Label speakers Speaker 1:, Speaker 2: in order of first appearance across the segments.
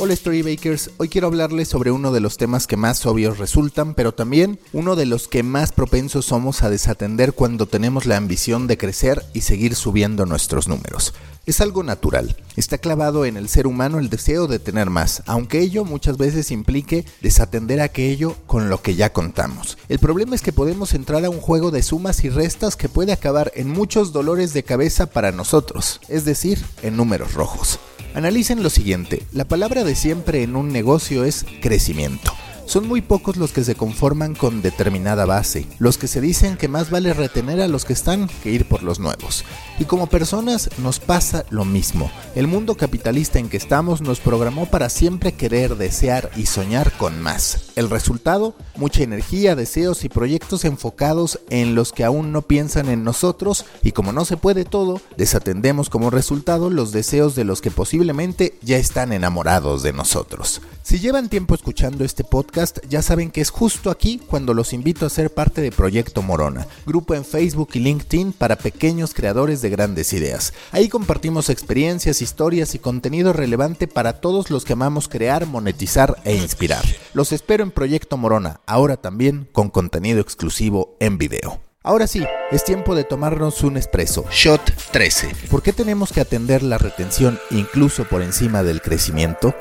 Speaker 1: Hola Storybakers, hoy quiero hablarles sobre uno de los temas que más obvios resultan, pero también uno de los que más propensos somos a desatender cuando tenemos la ambición de crecer y seguir subiendo nuestros números. Es algo natural, está clavado en el ser humano el deseo de tener más, aunque ello muchas veces implique desatender aquello con lo que ya contamos. El problema es que podemos entrar a un juego de sumas y restas que puede acabar en muchos dolores de cabeza para nosotros, es decir, en números rojos. Analicen lo siguiente, la palabra de siempre en un negocio es crecimiento. Son muy pocos los que se conforman con determinada base, los que se dicen que más vale retener a los que están que ir por los nuevos. Y como personas nos pasa lo mismo. El mundo capitalista en que estamos nos programó para siempre querer, desear y soñar con más. El resultado, mucha energía, deseos y proyectos enfocados en los que aún no piensan en nosotros y como no se puede todo, desatendemos como resultado los deseos de los que posiblemente ya están enamorados de nosotros. Si llevan tiempo escuchando este podcast, ya saben que es justo aquí cuando los invito a ser parte de Proyecto Morona, grupo en Facebook y LinkedIn para pequeños creadores de grandes ideas. Ahí compartimos experiencias, historias y contenido relevante para todos los que amamos crear, monetizar e inspirar. Los espero en Proyecto Morona, ahora también con contenido exclusivo en video. Ahora sí, es tiempo de tomarnos un espresso. Shot 13. ¿Por qué tenemos que atender la retención incluso por encima del crecimiento?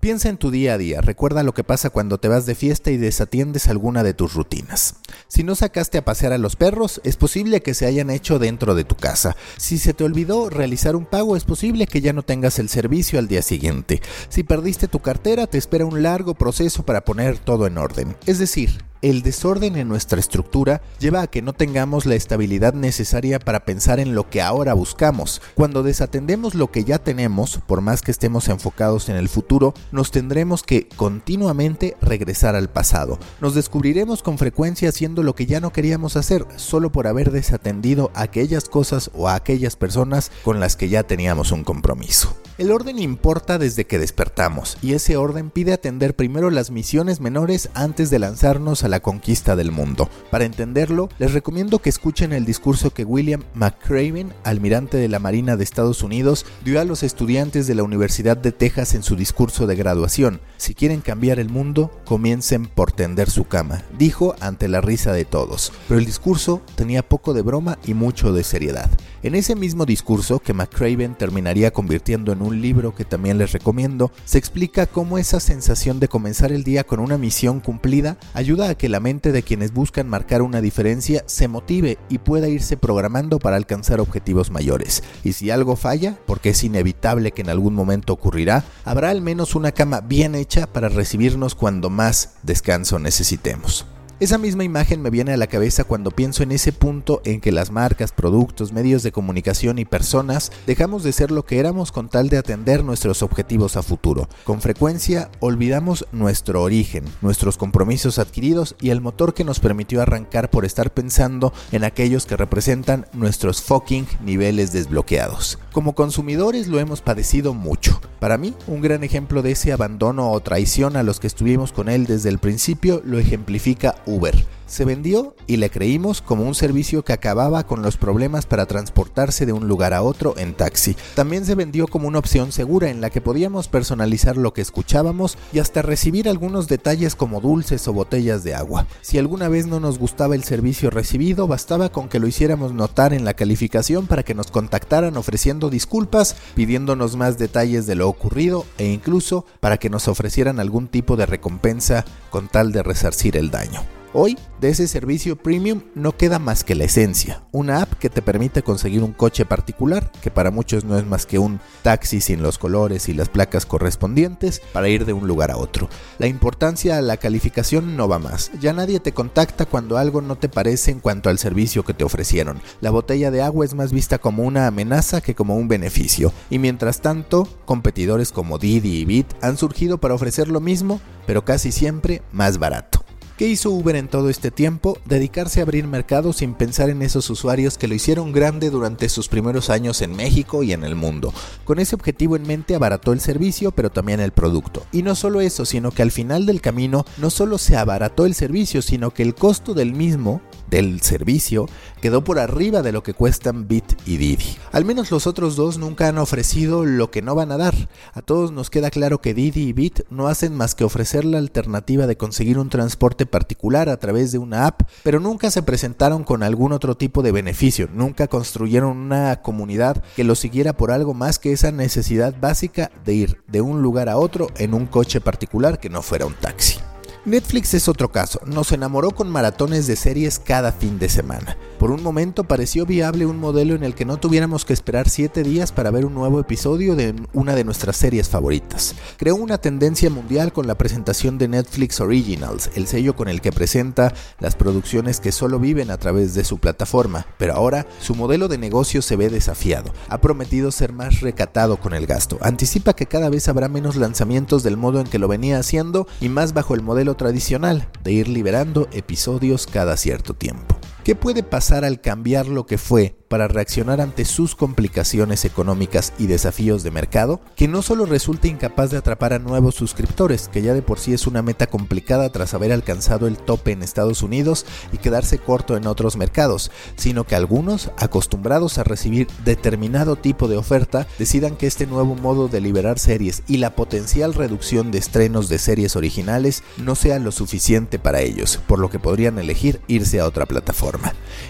Speaker 1: Piensa en tu día a día, recuerda lo que pasa cuando te vas de fiesta y desatiendes alguna de tus rutinas. Si no sacaste a pasear a los perros, es posible que se hayan hecho dentro de tu casa. Si se te olvidó realizar un pago, es posible que ya no tengas el servicio al día siguiente. Si perdiste tu cartera, te espera un largo proceso para poner todo en orden. Es decir, el desorden en nuestra estructura lleva a que no tengamos la estabilidad necesaria para pensar en lo que ahora buscamos. Cuando desatendemos lo que ya tenemos, por más que estemos enfocados en el futuro, nos tendremos que continuamente regresar al pasado. Nos descubriremos con frecuencia haciendo lo que ya no queríamos hacer, solo por haber desatendido aquellas cosas o a aquellas personas con las que ya teníamos un compromiso. El orden importa desde que despertamos, y ese orden pide atender primero las misiones menores antes de lanzarnos a la conquista del mundo. Para entenderlo, les recomiendo que escuchen el discurso que William McCraven, almirante de la Marina de Estados Unidos, dio a los estudiantes de la Universidad de Texas en su discurso de graduación. Si quieren cambiar el mundo, comiencen por tender su cama, dijo ante la risa de todos. Pero el discurso tenía poco de broma y mucho de seriedad. En ese mismo discurso, que McCraven terminaría convirtiendo en un libro que también les recomiendo, se explica cómo esa sensación de comenzar el día con una misión cumplida ayuda a que la mente de quienes buscan marcar una diferencia se motive y pueda irse programando para alcanzar objetivos mayores. Y si algo falla, porque es inevitable que en algún momento ocurrirá, habrá al menos una cama bien hecha para recibirnos cuando más descanso necesitemos. Esa misma imagen me viene a la cabeza cuando pienso en ese punto en que las marcas, productos, medios de comunicación y personas dejamos de ser lo que éramos con tal de atender nuestros objetivos a futuro. Con frecuencia olvidamos nuestro origen, nuestros compromisos adquiridos y el motor que nos permitió arrancar por estar pensando en aquellos que representan nuestros fucking niveles desbloqueados. Como consumidores lo hemos padecido mucho. Para mí, un gran ejemplo de ese abandono o traición a los que estuvimos con él desde el principio lo ejemplifica Uber. Se vendió y le creímos como un servicio que acababa con los problemas para transportarse de un lugar a otro en taxi. También se vendió como una opción segura en la que podíamos personalizar lo que escuchábamos y hasta recibir algunos detalles como dulces o botellas de agua. Si alguna vez no nos gustaba el servicio recibido, bastaba con que lo hiciéramos notar en la calificación para que nos contactaran ofreciendo disculpas, pidiéndonos más detalles de lo ocurrido e incluso para que nos ofrecieran algún tipo de recompensa con tal de resarcir el daño. Hoy, de ese servicio premium no queda más que la esencia, una app que te permite conseguir un coche particular, que para muchos no es más que un taxi sin los colores y las placas correspondientes, para ir de un lugar a otro. La importancia a la calificación no va más, ya nadie te contacta cuando algo no te parece en cuanto al servicio que te ofrecieron. La botella de agua es más vista como una amenaza que como un beneficio, y mientras tanto, competidores como Didi y Bit han surgido para ofrecer lo mismo, pero casi siempre más barato. ¿Qué hizo Uber en todo este tiempo? Dedicarse a abrir mercado sin pensar en esos usuarios que lo hicieron grande durante sus primeros años en México y en el mundo. Con ese objetivo en mente abarató el servicio, pero también el producto. Y no solo eso, sino que al final del camino no solo se abarató el servicio, sino que el costo del mismo del servicio quedó por arriba de lo que cuestan Bit y Didi. Al menos los otros dos nunca han ofrecido lo que no van a dar. A todos nos queda claro que Didi y Bit no hacen más que ofrecer la alternativa de conseguir un transporte particular a través de una app, pero nunca se presentaron con algún otro tipo de beneficio, nunca construyeron una comunidad que lo siguiera por algo más que esa necesidad básica de ir de un lugar a otro en un coche particular que no fuera un taxi. Netflix es otro caso, nos enamoró con maratones de series cada fin de semana. Por un momento pareció viable un modelo en el que no tuviéramos que esperar 7 días para ver un nuevo episodio de una de nuestras series favoritas. Creó una tendencia mundial con la presentación de Netflix Originals, el sello con el que presenta las producciones que solo viven a través de su plataforma, pero ahora su modelo de negocio se ve desafiado. Ha prometido ser más recatado con el gasto, anticipa que cada vez habrá menos lanzamientos del modo en que lo venía haciendo y más bajo el modelo tradicional de ir liberando episodios cada cierto tiempo. ¿Qué puede pasar al cambiar lo que fue para reaccionar ante sus complicaciones económicas y desafíos de mercado, que no solo resulta incapaz de atrapar a nuevos suscriptores, que ya de por sí es una meta complicada tras haber alcanzado el tope en Estados Unidos y quedarse corto en otros mercados, sino que algunos, acostumbrados a recibir determinado tipo de oferta, decidan que este nuevo modo de liberar series y la potencial reducción de estrenos de series originales no sea lo suficiente para ellos, por lo que podrían elegir irse a otra plataforma.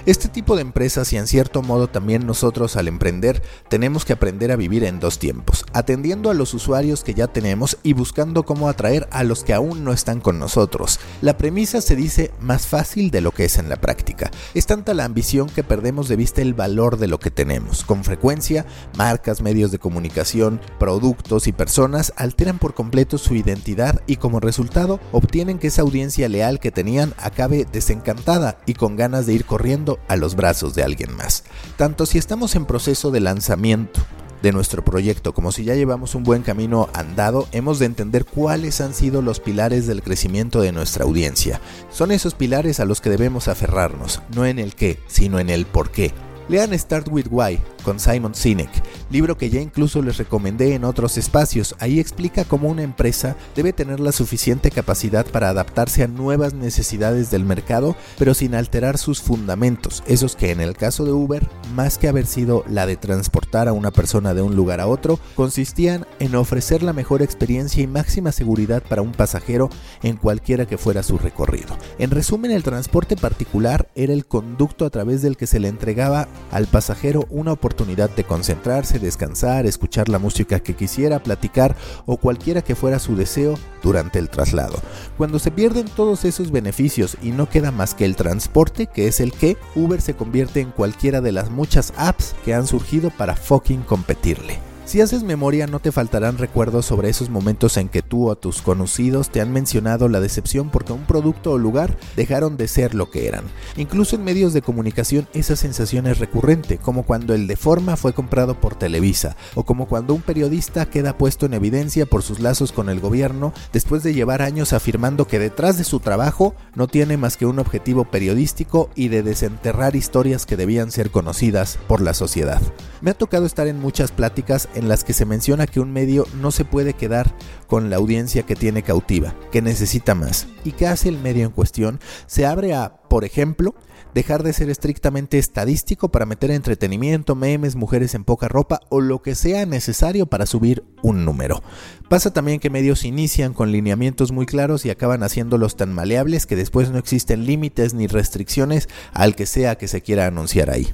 Speaker 1: Este tipo de empresas y en cierto modo también nosotros al emprender tenemos que aprender a vivir en dos tiempos, atendiendo a los usuarios que ya tenemos y buscando cómo atraer a los que aún no están con nosotros. La premisa se dice más fácil de lo que es en la práctica. Es tanta la ambición que perdemos de vista el valor de lo que tenemos. Con frecuencia, marcas, medios de comunicación, productos y personas alteran por completo su identidad y como resultado obtienen que esa audiencia leal que tenían acabe desencantada y con ganas de ir corriendo a los brazos de alguien más tanto si estamos en proceso de lanzamiento de nuestro proyecto, como si ya llevamos un buen camino andado, hemos de entender cuáles han sido los pilares del crecimiento de nuestra audiencia. Son esos pilares a los que debemos aferrarnos, no en el qué, sino en el por qué. Lean Start With Why con Simon Sinek, libro que ya incluso les recomendé en otros espacios. Ahí explica cómo una empresa debe tener la suficiente capacidad para adaptarse a nuevas necesidades del mercado, pero sin alterar sus fundamentos, esos que en el caso de Uber, más que haber sido la de transportar a una persona de un lugar a otro, consistían en ofrecer la mejor experiencia y máxima seguridad para un pasajero en cualquiera que fuera su recorrido. En resumen, el transporte particular era el conducto a través del que se le entregaba al pasajero una oportunidad de concentrarse, descansar, escuchar la música que quisiera, platicar o cualquiera que fuera su deseo durante el traslado. Cuando se pierden todos esos beneficios y no queda más que el transporte, que es el que, Uber se convierte en cualquiera de las muchas apps que han surgido para fucking competirle. Si haces memoria no te faltarán recuerdos sobre esos momentos en que tú o tus conocidos te han mencionado la decepción porque un producto o lugar dejaron de ser lo que eran. Incluso en medios de comunicación esa sensación es recurrente, como cuando el de forma fue comprado por Televisa, o como cuando un periodista queda puesto en evidencia por sus lazos con el gobierno después de llevar años afirmando que detrás de su trabajo no tiene más que un objetivo periodístico y de desenterrar historias que debían ser conocidas por la sociedad. Me ha tocado estar en muchas pláticas en las que se menciona que un medio no se puede quedar con la audiencia que tiene cautiva, que necesita más. ¿Y qué hace el medio en cuestión? Se abre a, por ejemplo, dejar de ser estrictamente estadístico para meter entretenimiento, memes, mujeres en poca ropa o lo que sea necesario para subir un número. Pasa también que medios inician con lineamientos muy claros y acaban haciéndolos tan maleables que después no existen límites ni restricciones al que sea que se quiera anunciar ahí.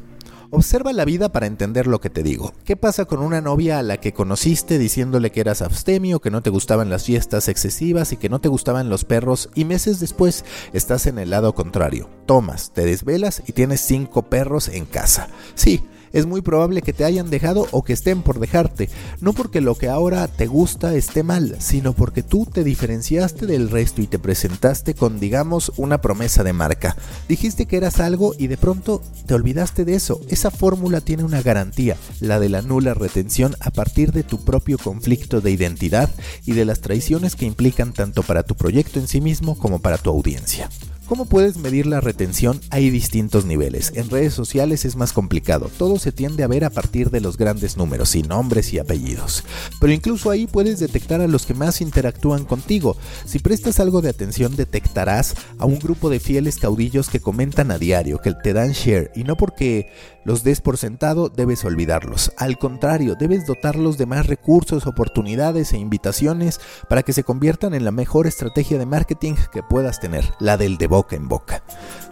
Speaker 1: Observa la vida para entender lo que te digo. ¿Qué pasa con una novia a la que conociste diciéndole que eras abstemio, que no te gustaban las fiestas excesivas y que no te gustaban los perros y meses después estás en el lado contrario? Tomas, te desvelas y tienes cinco perros en casa. Sí, Es muy probable que te hayan dejado o que estén por dejarte, no porque lo que ahora te gusta esté mal, sino porque tú te diferenciaste del resto y te presentaste con, digamos, una promesa de marca. Dijiste que eras algo y de pronto te olvidaste de eso. Esa fórmula tiene una garantía, la de la nula retención a partir de tu propio conflicto de identidad y de las traiciones que implican tanto para tu proyecto en sí mismo como para tu audiencia. ¿Cómo puedes medir la retención? Hay distintos niveles. En redes sociales es más complicado. Todo se tiende a ver a partir de los grandes números y nombres y apellidos. Pero incluso ahí puedes detectar a los que más interactúan contigo. Si prestas algo de atención detectarás a un grupo de fieles caudillos que comentan a diario, que te dan share y no porque los des por sentado debes olvidarlos. Al contrario, debes dotarlos de más recursos, oportunidades e invitaciones para que se conviertan en la mejor estrategia de marketing que puedas tener, la del de boca en boca.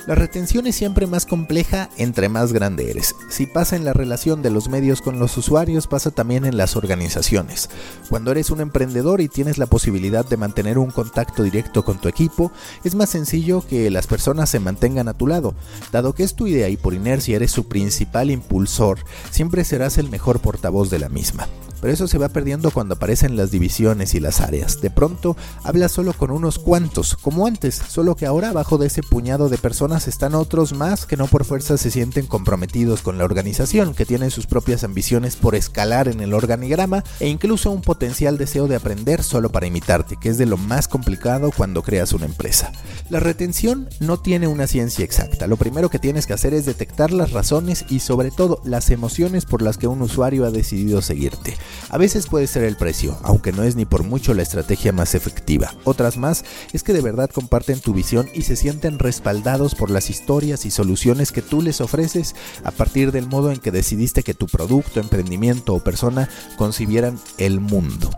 Speaker 1: La retención es siempre más compleja entre más grande eres. Si pasa en la relación de los medios con los usuarios, pasa también en las organizaciones. Cuando eres un emprendedor y tienes la posibilidad de mantener un contacto directo con tu equipo, es más sencillo que las personas se mantengan a tu lado. Dado que es tu idea y por inercia eres su principal impulsor, siempre serás el mejor portavoz de la misma pero eso se va perdiendo cuando aparecen las divisiones y las áreas. De pronto hablas solo con unos cuantos, como antes, solo que ahora abajo de ese puñado de personas están otros más que no por fuerza se sienten comprometidos con la organización, que tienen sus propias ambiciones por escalar en el organigrama e incluso un potencial deseo de aprender solo para imitarte, que es de lo más complicado cuando creas una empresa. La retención no tiene una ciencia exacta, lo primero que tienes que hacer es detectar las razones y sobre todo las emociones por las que un usuario ha decidido seguirte. A veces puede ser el precio, aunque no es ni por mucho la estrategia más efectiva. Otras más es que de verdad comparten tu visión y se sienten respaldados por las historias y soluciones que tú les ofreces a partir del modo en que decidiste que tu producto, emprendimiento o persona concibieran el mundo.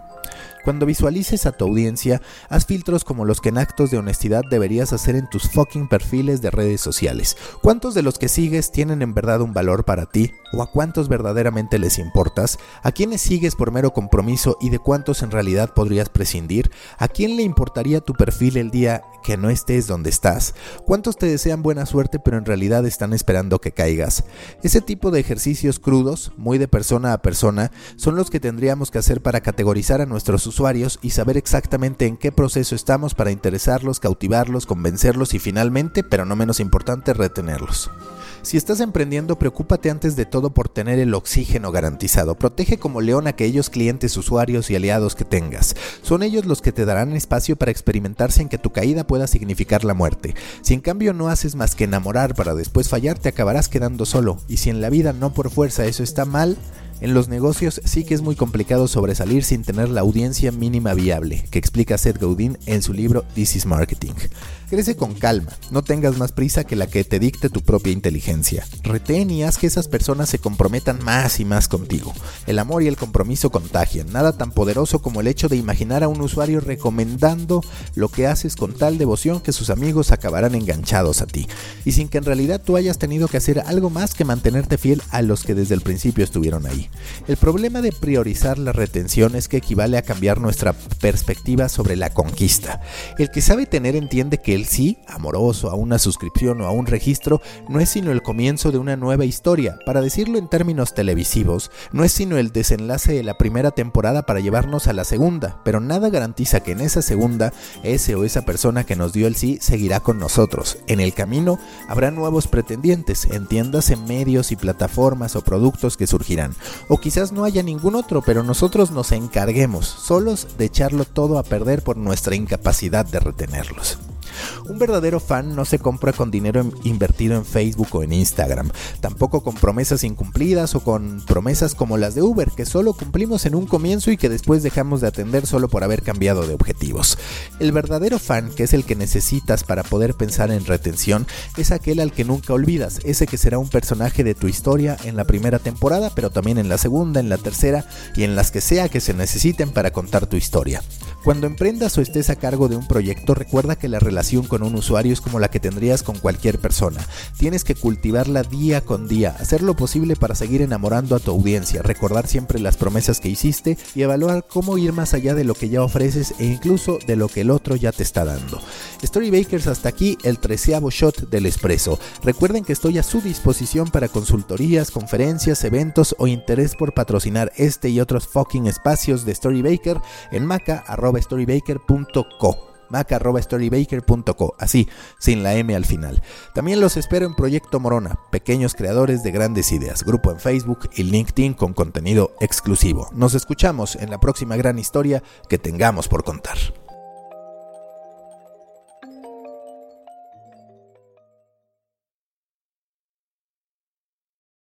Speaker 1: Cuando visualices a tu audiencia, haz filtros como los que en actos de honestidad deberías hacer en tus fucking perfiles de redes sociales. ¿Cuántos de los que sigues tienen en verdad un valor para ti? ¿O a cuántos verdaderamente les importas? ¿A quiénes sigues por mero compromiso y de cuántos en realidad podrías prescindir? ¿A quién le importaría tu perfil el día que no estés donde estás? ¿Cuántos te desean buena suerte pero en realidad están esperando que caigas? Ese tipo de ejercicios crudos, muy de persona a persona, son los que tendríamos que hacer para categorizar a nuestros usuarios y saber exactamente en qué proceso estamos para interesarlos, cautivarlos, convencerlos y finalmente, pero no menos importante, retenerlos. Si estás emprendiendo, preocúpate antes de todo por tener el oxígeno garantizado. Protege como león a aquellos clientes, usuarios y aliados que tengas. Son ellos los que te darán espacio para experimentar sin que tu caída pueda significar la muerte. Si en cambio no haces más que enamorar para después fallar, te acabarás quedando solo. Y si en la vida no por fuerza eso está mal, en los negocios sí que es muy complicado sobresalir sin tener la audiencia mínima viable, que explica Seth Godin en su libro This is Marketing. Crece con calma, no tengas más prisa que la que te dicte tu propia inteligencia. Retén y haz que esas personas se comprometan más y más contigo. El amor y el compromiso contagian, nada tan poderoso como el hecho de imaginar a un usuario recomendando lo que haces con tal devoción que sus amigos acabarán enganchados a ti, y sin que en realidad tú hayas tenido que hacer algo más que mantenerte fiel a los que desde el principio estuvieron ahí. El problema de priorizar la retención es que equivale a cambiar nuestra perspectiva sobre la conquista. El que sabe tener entiende que el sí, amoroso, a una suscripción o a un registro, no es sino el comienzo de una nueva historia. Para decirlo en términos televisivos, no es sino el desenlace de la primera temporada para llevarnos a la segunda, pero nada garantiza que en esa segunda, ese o esa persona que nos dio el sí seguirá con nosotros. En el camino habrá nuevos pretendientes, entiéndase medios y plataformas o productos que surgirán. O quizás no haya ningún otro, pero nosotros nos encarguemos solos de echarlo todo a perder por nuestra incapacidad de retenerlos. Un verdadero fan no se compra con dinero invertido en Facebook o en Instagram, tampoco con promesas incumplidas o con promesas como las de Uber, que solo cumplimos en un comienzo y que después dejamos de atender solo por haber cambiado de objetivos. El verdadero fan, que es el que necesitas para poder pensar en retención, es aquel al que nunca olvidas, ese que será un personaje de tu historia en la primera temporada, pero también en la segunda, en la tercera y en las que sea que se necesiten para contar tu historia. Cuando emprendas o estés a cargo de un proyecto, recuerda que la relación relación con un usuario es como la que tendrías con cualquier persona. Tienes que cultivarla día con día, hacer lo posible para seguir enamorando a tu audiencia, recordar siempre las promesas que hiciste y evaluar cómo ir más allá de lo que ya ofreces e incluso de lo que el otro ya te está dando. Storybakers hasta aquí el treceavo shot del expreso. Recuerden que estoy a su disposición para consultorías, conferencias, eventos o interés por patrocinar este y otros fucking espacios de Storybaker en maca.storybaker.co maca.storybaker.co, así, sin la M al final. También los espero en Proyecto Morona, pequeños creadores de grandes ideas, grupo en Facebook y LinkedIn con contenido exclusivo. Nos escuchamos en la próxima gran historia que tengamos por contar.